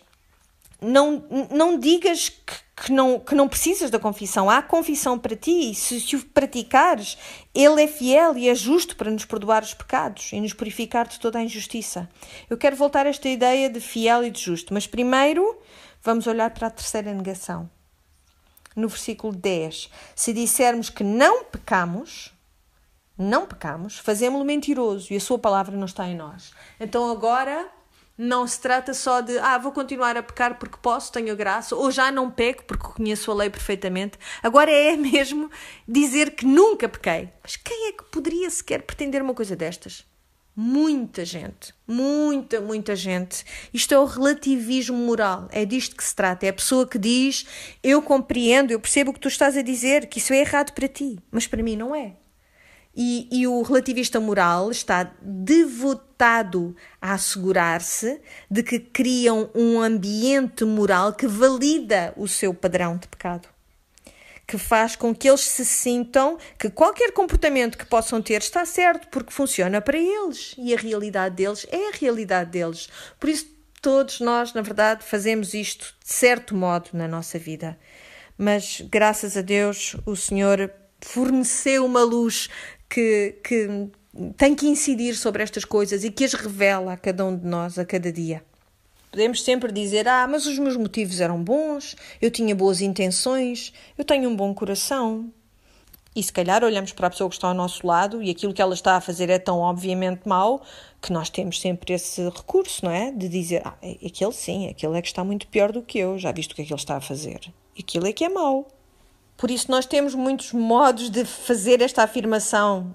Speaker 1: não, não digas que, que, não, que não precisas da confissão. Há confissão para ti. Se, se o praticares, Ele é fiel e é justo para nos perdoar os pecados e nos purificar de toda a injustiça. Eu quero voltar a esta ideia de fiel e de justo, mas primeiro vamos olhar para a terceira negação. No versículo 10, se dissermos que não pecamos, não pecamos, fazemos-lo mentiroso e a sua palavra não está em nós. Então agora não se trata só de, ah, vou continuar a pecar porque posso, tenho graça, ou já não peco porque conheço a lei perfeitamente. Agora é mesmo dizer que nunca pequei. Mas quem é que poderia sequer pretender uma coisa destas? Muita gente, muita, muita gente. Isto é o relativismo moral, é disto que se trata. É a pessoa que diz: Eu compreendo, eu percebo o que tu estás a dizer, que isso é errado para ti, mas para mim não é. E, e, o relativista moral está devotado a assegurar-se de que criam um ambiente moral que valida o seu padrão de pecado. Que faz com que eles se sintam que qualquer comportamento que possam ter está certo, porque funciona para eles e a realidade deles é a realidade deles. Por isso, todos nós, na verdade, fazemos isto de certo modo na nossa vida. Mas, graças a Deus, o Senhor forneceu uma luz que, que tem que incidir sobre estas coisas e que as revela a cada um de nós a cada dia. Podemos sempre dizer: Ah, mas os meus motivos eram bons, eu tinha boas intenções, eu tenho um bom coração. E se calhar olhamos para a pessoa que está ao nosso lado e aquilo que ela está a fazer é tão obviamente mau que nós temos sempre esse recurso, não é? De dizer: Ah, é, aquele sim, aquele é que está muito pior do que eu, já visto o que é que ele está a fazer. Aquilo é que é mau. Por isso, nós temos muitos modos de fazer esta afirmação.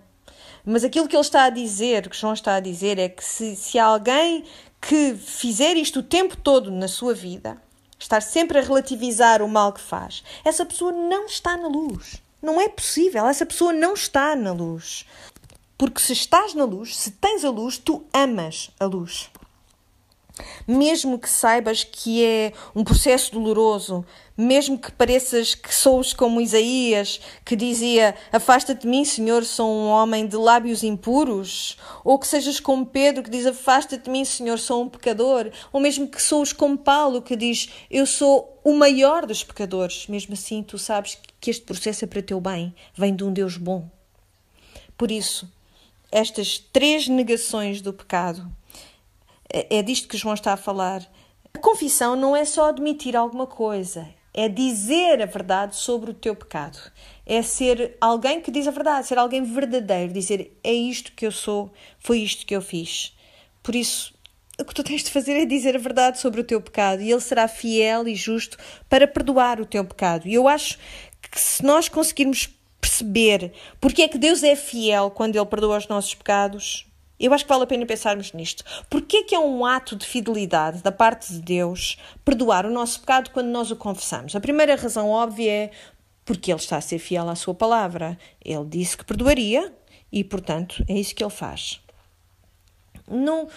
Speaker 1: Mas aquilo que ele está a dizer, que João está a dizer, é que se, se alguém que fizer isto o tempo todo na sua vida, estar sempre a relativizar o mal que faz, essa pessoa não está na luz. Não é possível, essa pessoa não está na luz. Porque se estás na luz, se tens a luz, tu amas a luz. Mesmo que saibas que é um processo doloroso, mesmo que pareças que sous como Isaías, que dizia: Afasta-te de mim, Senhor, sou um homem de lábios impuros, ou que sejas como Pedro, que diz: Afasta-te de mim, Senhor, sou um pecador, ou mesmo que sous como Paulo, que diz: Eu sou o maior dos pecadores, mesmo assim tu sabes que este processo é para teu bem, vem de um Deus bom. Por isso, estas três negações do pecado é, é disto que João está a falar. A confissão não é só admitir alguma coisa, é dizer a verdade sobre o teu pecado. É ser alguém que diz a verdade, ser alguém verdadeiro, dizer é isto que eu sou, foi isto que eu fiz. Por isso, o que tu tens de fazer é dizer a verdade sobre o teu pecado e ele será fiel e justo para perdoar o teu pecado. E eu acho que se nós conseguirmos perceber porque é que Deus é fiel quando ele perdoa os nossos pecados, eu acho que vale a pena pensarmos nisto. Porquê que é um ato de fidelidade da parte de Deus perdoar o nosso pecado quando nós o confessamos? A primeira razão óbvia é porque Ele está a ser fiel à sua palavra. Ele disse que perdoaria e, portanto, é isso que Ele faz. Não,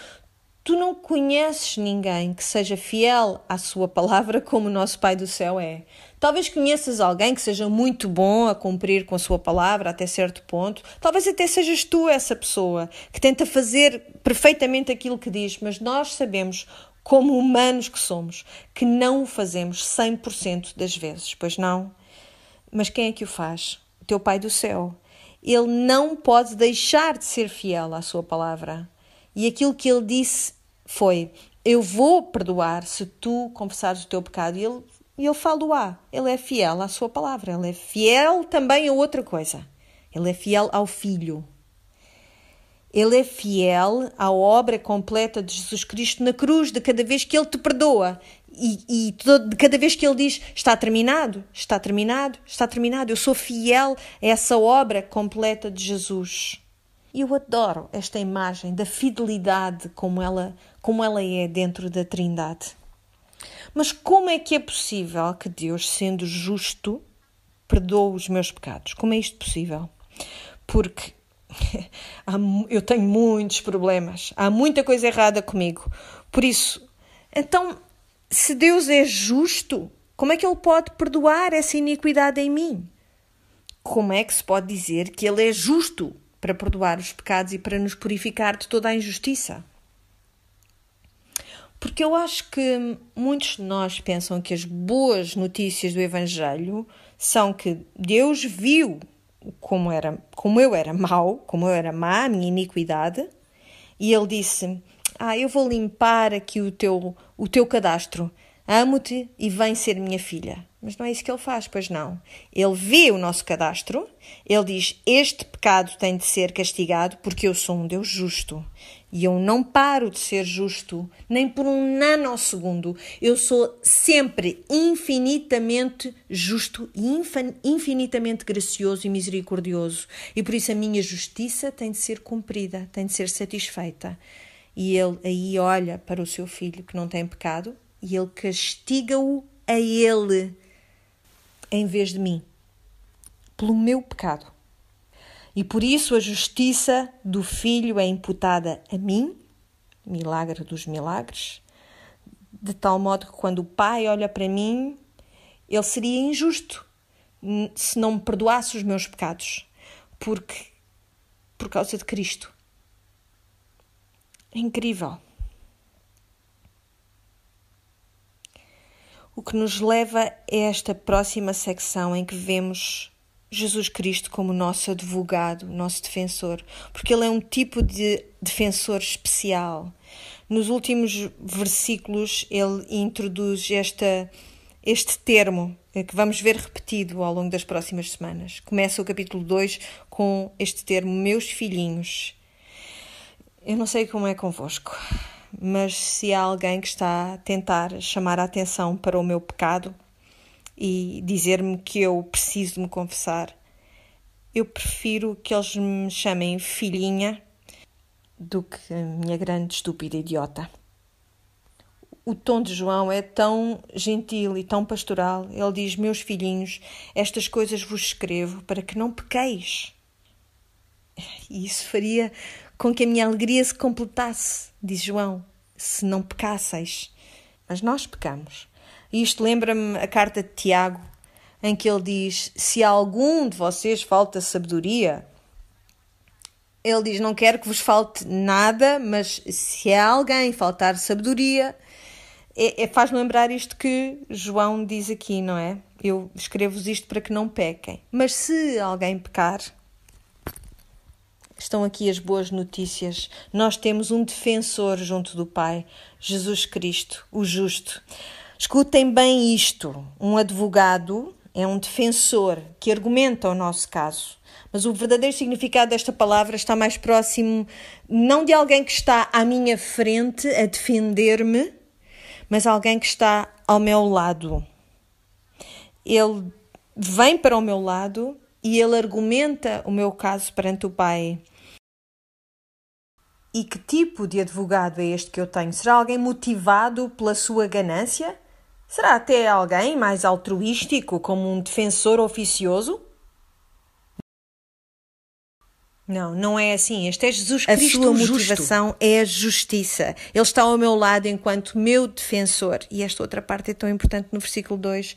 Speaker 1: tu não conheces ninguém que seja fiel à sua palavra como o nosso Pai do Céu é. Talvez conheças alguém que seja muito bom a cumprir com a sua palavra até certo ponto. Talvez até sejas tu essa pessoa que tenta fazer perfeitamente aquilo que diz, mas nós sabemos, como humanos que somos, que não o fazemos 100% das vezes, pois não? Mas quem é que o faz? O teu Pai do céu. Ele não pode deixar de ser fiel à sua palavra. E aquilo que ele disse foi: Eu vou perdoar se tu confessares o teu pecado. E ele ele fala-o-á. Ele é fiel à sua palavra. Ele é fiel também a outra coisa. Ele é fiel ao Filho. Ele é fiel à obra completa de Jesus Cristo na cruz, de cada vez que Ele te perdoa. E, e de cada vez que Ele diz: Está terminado, está terminado, está terminado. Eu sou fiel a essa obra completa de Jesus. Eu adoro esta imagem da fidelidade como ela, como ela é dentro da Trindade. Mas como é que é possível que Deus, sendo justo, perdoe os meus pecados? Como é isto possível? Porque eu tenho muitos problemas, há muita coisa errada comigo. Por isso, então, se Deus é justo, como é que Ele pode perdoar essa iniquidade em mim? Como é que se pode dizer que Ele é justo para perdoar os pecados e para nos purificar de toda a injustiça? Porque eu acho que muitos de nós pensam que as boas notícias do Evangelho são que Deus viu como, era, como eu era mau, como eu era má, a minha iniquidade, e Ele disse: Ah, eu vou limpar aqui o teu, o teu cadastro, amo-te e vem ser minha filha. Mas não é isso que ele faz, pois não. Ele vê o nosso cadastro, ele diz: Este pecado tem de ser castigado porque eu sou um Deus justo. E eu não paro de ser justo, nem por um nanosegundo. Eu sou sempre infinitamente justo e infinitamente gracioso e misericordioso. E por isso a minha justiça tem de ser cumprida, tem de ser satisfeita. E ele aí olha para o seu filho que não tem pecado e ele castiga-o a ele em vez de mim, pelo meu pecado. E por isso a justiça do filho é imputada a mim, milagre dos milagres, de tal modo que quando o pai olha para mim, ele seria injusto se não me perdoasse os meus pecados, porque por causa de Cristo. É incrível. O que nos leva a esta próxima secção em que vemos Jesus Cristo como nosso advogado, nosso defensor, porque ele é um tipo de defensor especial. Nos últimos versículos, ele introduz esta, este termo que vamos ver repetido ao longo das próximas semanas. Começa o capítulo 2 com este termo, meus filhinhos. Eu não sei como é convosco, mas se há alguém que está a tentar chamar a atenção para o meu pecado e dizer-me que eu preciso me confessar, eu prefiro que eles me chamem filhinha do que minha grande estúpida idiota. O tom de João é tão gentil e tão pastoral. Ele diz: Meus filhinhos, estas coisas vos escrevo para que não pequeis. E isso faria com que a minha alegria se completasse, diz João, se não pecasseis. Mas nós pecamos. E isto lembra-me a carta de Tiago, em que ele diz: Se algum de vocês falta sabedoria, ele diz: Não quero que vos falte nada, mas se a alguém faltar sabedoria, é, é faz-me lembrar isto que João diz aqui, não é? Eu escrevo-vos isto para que não pequem. Mas se alguém pecar, estão aqui as boas notícias. Nós temos um defensor junto do Pai, Jesus Cristo, o justo. Escutem bem isto: um advogado é um defensor que argumenta o nosso caso. Mas o verdadeiro significado desta palavra está mais próximo não de alguém que está à minha frente a defender-me, mas alguém que está ao meu lado. Ele vem para o meu lado e ele argumenta o meu caso perante o Pai. E que tipo de advogado é este que eu tenho? Será alguém motivado pela sua ganância? Será até alguém mais altruístico, como um defensor oficioso? Não, não é assim. Este é Jesus Cristo. A sua motivação justo. é a justiça. Ele está ao meu lado enquanto meu defensor. E esta outra parte é tão importante no versículo 2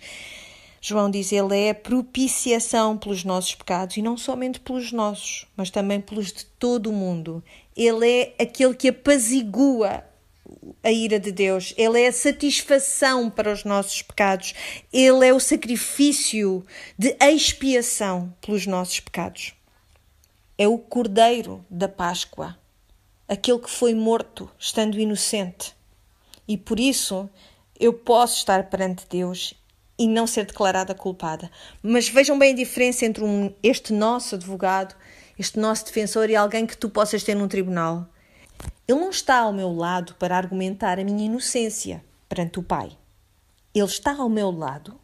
Speaker 1: João diz: Ele é a propiciação pelos nossos pecados e não somente pelos nossos, mas também pelos de todo o mundo. Ele é aquele que apazigua a ira de Deus, Ele é a satisfação para os nossos pecados, Ele é o sacrifício de expiação pelos nossos pecados. É o Cordeiro da Páscoa, aquele que foi morto estando inocente. E por isso eu posso estar perante Deus e não ser declarada culpada. Mas vejam bem a diferença entre um, este nosso advogado, este nosso defensor e alguém que tu possas ter num tribunal. Ele não está ao meu lado para argumentar a minha inocência perante o Pai. Ele está ao meu lado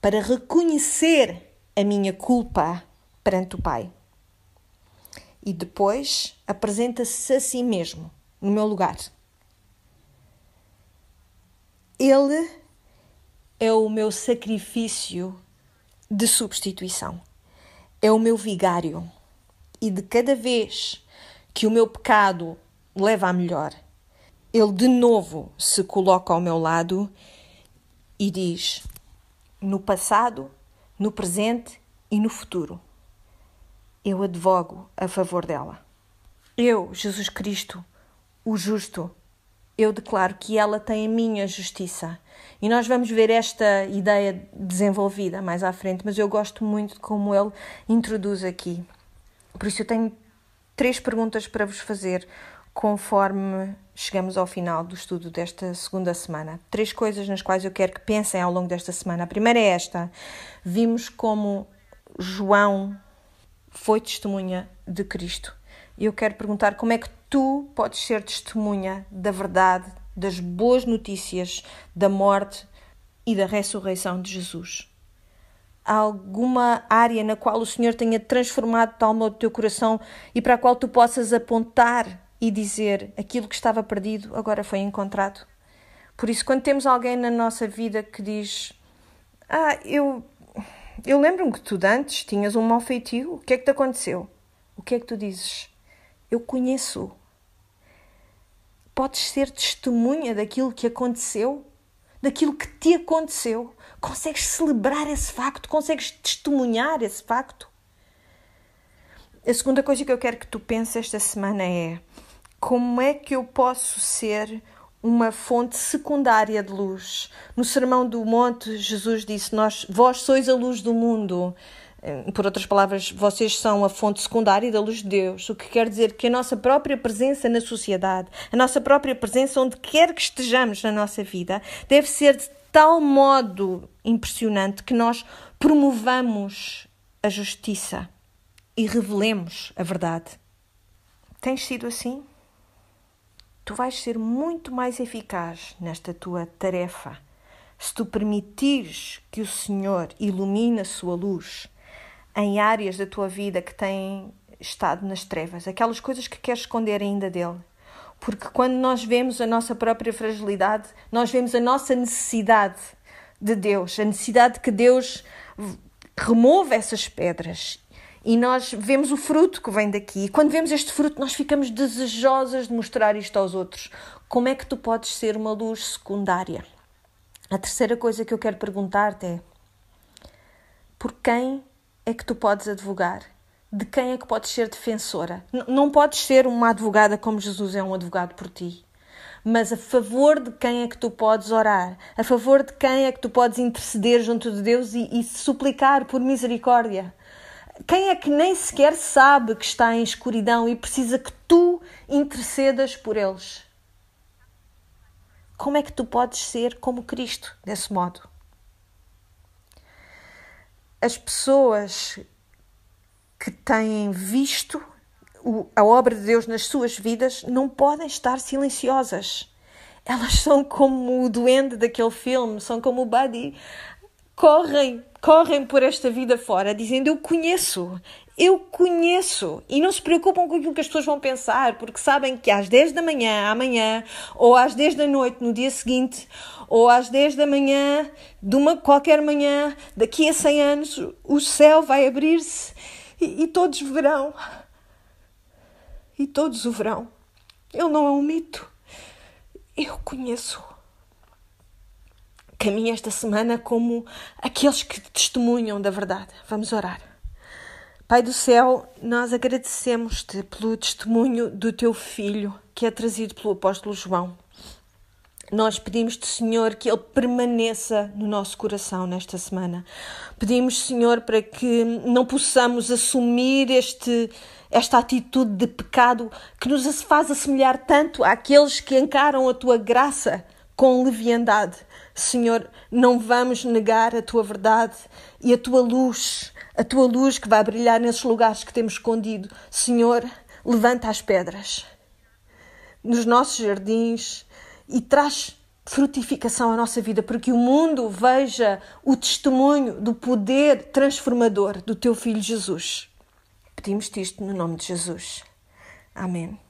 Speaker 1: para reconhecer a minha culpa perante o Pai. E depois apresenta-se a si mesmo, no meu lugar. Ele é o meu sacrifício de substituição. É o meu vigário. E de cada vez que o meu pecado leva a melhor, ele de novo se coloca ao meu lado e diz: no passado, no presente e no futuro, eu advogo a favor dela. Eu, Jesus Cristo, o justo, eu declaro que ela tem a minha justiça. E nós vamos ver esta ideia desenvolvida mais à frente, mas eu gosto muito de como ele introduz aqui. Por isso eu tenho três perguntas para vos fazer conforme chegamos ao final do estudo desta segunda semana. Três coisas nas quais eu quero que pensem ao longo desta semana. A primeira é esta: vimos como João foi testemunha de Cristo. E eu quero perguntar como é que tu podes ser testemunha da verdade, das boas notícias da morte e da ressurreição de Jesus. Há alguma área na qual o Senhor tenha transformado tal modo o teu coração e para a qual tu possas apontar e dizer aquilo que estava perdido agora foi encontrado? Por isso, quando temos alguém na nossa vida que diz: Ah, eu, eu lembro-me que tu antes tinhas um mau feitio, o que é que te aconteceu? o que é que tu dizes? Eu conheço. Podes ser testemunha daquilo que aconteceu, daquilo que te aconteceu. Consegues celebrar esse facto, consegues testemunhar esse facto. A segunda coisa que eu quero que tu penses esta semana é como é que eu posso ser uma fonte secundária de luz. No Sermão do Monte, Jesus disse: Nós, vós sois a luz do mundo. Por outras palavras, vocês são a fonte secundária da luz de Deus, o que quer dizer que a nossa própria presença na sociedade, a nossa própria presença onde quer que estejamos na nossa vida, deve ser de tal modo impressionante que nós promovamos a justiça e revelemos a verdade. Tens sido assim? Tu vais ser muito mais eficaz nesta tua tarefa se tu permitires que o Senhor ilumine a sua luz em áreas da tua vida que têm estado nas trevas, aquelas coisas que queres esconder ainda dele. Porque quando nós vemos a nossa própria fragilidade, nós vemos a nossa necessidade de Deus, a necessidade de que Deus remova essas pedras. E nós vemos o fruto que vem daqui. E quando vemos este fruto, nós ficamos desejosas de mostrar isto aos outros. Como é que tu podes ser uma luz secundária? A terceira coisa que eu quero perguntar-te é: por quem é que tu podes advogar? De quem é que podes ser defensora? N não podes ser uma advogada como Jesus é um advogado por ti. Mas a favor de quem é que tu podes orar? A favor de quem é que tu podes interceder junto de Deus e, e suplicar por misericórdia? Quem é que nem sequer sabe que está em escuridão e precisa que tu intercedas por eles? Como é que tu podes ser como Cristo desse modo? As pessoas que têm visto a obra de Deus nas suas vidas não podem estar silenciosas. Elas são como o duende daquele filme, são como o Buddy. Correm, correm por esta vida fora, dizendo: Eu conheço, eu conheço. E não se preocupam com aquilo que as pessoas vão pensar, porque sabem que às 10 da manhã, amanhã, ou às 10 da noite, no dia seguinte, ou às 10 da manhã, de uma qualquer manhã, daqui a 100 anos, o céu vai abrir-se e, e todos verão. E todos o verão. Ele não é um mito. Eu conheço. Caminho esta semana como aqueles que testemunham da verdade. Vamos orar. Pai do céu, nós agradecemos-te pelo testemunho do teu filho que é trazido pelo apóstolo João. Nós pedimos-te, Senhor, que ele permaneça no nosso coração nesta semana. Pedimos, Senhor, para que não possamos assumir este, esta atitude de pecado que nos faz assemelhar tanto àqueles que encaram a tua graça com leviandade. Senhor, não vamos negar a tua verdade e a tua luz a tua luz que vai brilhar nesses lugares que temos escondido. Senhor, levanta as pedras nos nossos jardins e traz frutificação à nossa vida, para que o mundo veja o testemunho do poder transformador do teu filho Jesus. Pedimos-te isto no nome de Jesus. Amém.